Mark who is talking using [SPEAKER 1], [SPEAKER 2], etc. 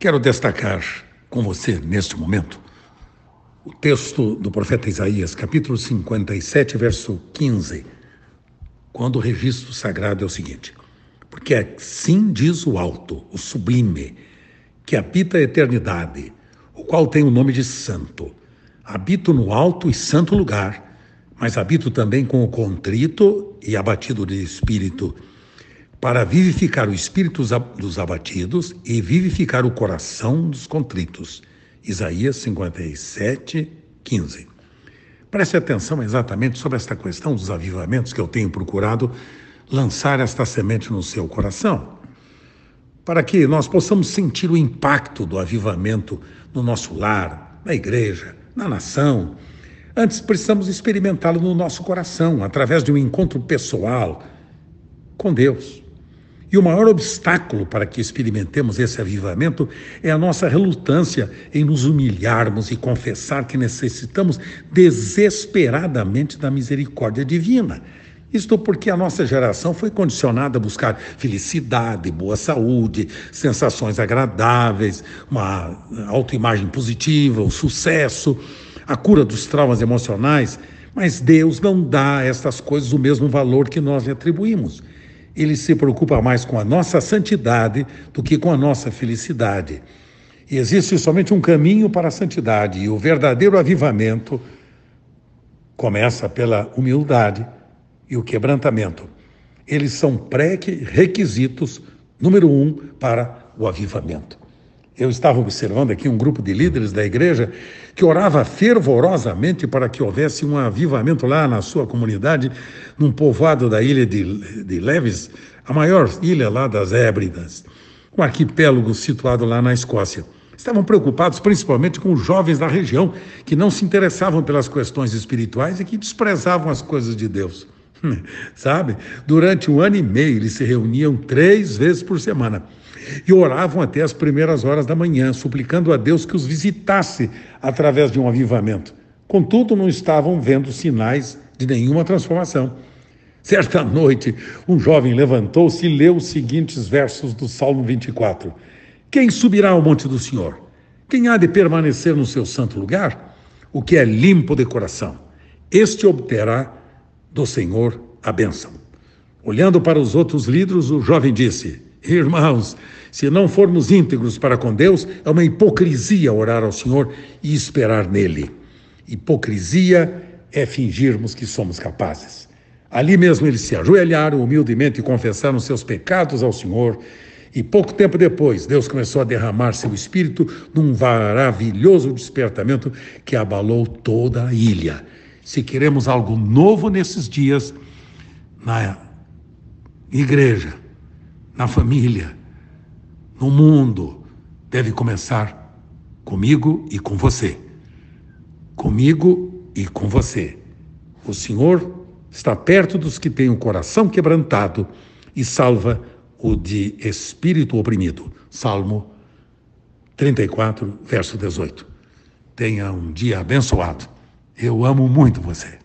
[SPEAKER 1] Quero destacar com você neste momento o texto do profeta Isaías, capítulo 57, verso 15, quando o registro sagrado é o seguinte: Porque assim diz o alto, o sublime, que habita a eternidade, o qual tem o nome de Santo. Habito no alto e santo lugar, mas habito também com o contrito e abatido de espírito para vivificar o espírito dos abatidos e vivificar o coração dos contritos. Isaías 57, 15. Preste atenção exatamente sobre esta questão dos avivamentos que eu tenho procurado lançar esta semente no seu coração, para que nós possamos sentir o impacto do avivamento no nosso lar, na igreja, na nação. Antes, precisamos experimentá-lo no nosso coração, através de um encontro pessoal com Deus. E o maior obstáculo para que experimentemos esse avivamento é a nossa relutância em nos humilharmos e confessar que necessitamos desesperadamente da misericórdia divina. Isto porque a nossa geração foi condicionada a buscar felicidade, boa saúde, sensações agradáveis, uma autoimagem positiva, o sucesso, a cura dos traumas emocionais, mas Deus não dá a estas coisas o mesmo valor que nós atribuímos ele se preocupa mais com a nossa santidade do que com a nossa felicidade. E existe somente um caminho para a santidade, e o verdadeiro avivamento começa pela humildade e o quebrantamento. Eles são pré-requisitos número um para o avivamento. Eu estava observando aqui um grupo de líderes da igreja que orava fervorosamente para que houvesse um avivamento lá na sua comunidade, num povoado da ilha de, de Leves, a maior ilha lá das Hébridas, um arquipélago situado lá na Escócia. Estavam preocupados principalmente com os jovens da região, que não se interessavam pelas questões espirituais e que desprezavam as coisas de Deus. Sabe? Durante um ano e meio, eles se reuniam três vezes por semana e oravam até as primeiras horas da manhã, suplicando a Deus que os visitasse através de um avivamento. Contudo, não estavam vendo sinais de nenhuma transformação. Certa noite, um jovem levantou-se e leu os seguintes versos do Salmo 24: Quem subirá ao monte do Senhor? Quem há de permanecer no seu santo lugar? O que é limpo de coração. Este obterá do Senhor a bênção. Olhando para os outros líderes, o jovem disse: Irmãos, se não formos íntegros para com Deus, é uma hipocrisia orar ao Senhor e esperar nele. Hipocrisia é fingirmos que somos capazes. Ali mesmo eles se ajoelharam humildemente e confessaram seus pecados ao Senhor. E pouco tempo depois, Deus começou a derramar seu espírito num maravilhoso despertamento que abalou toda a ilha. Se queremos algo novo nesses dias, na igreja, na família, no mundo, deve começar comigo e com você. Comigo e com você. O Senhor está perto dos que têm o coração quebrantado e salva o de espírito oprimido. Salmo 34, verso 18. Tenha um dia abençoado. Eu amo muito você.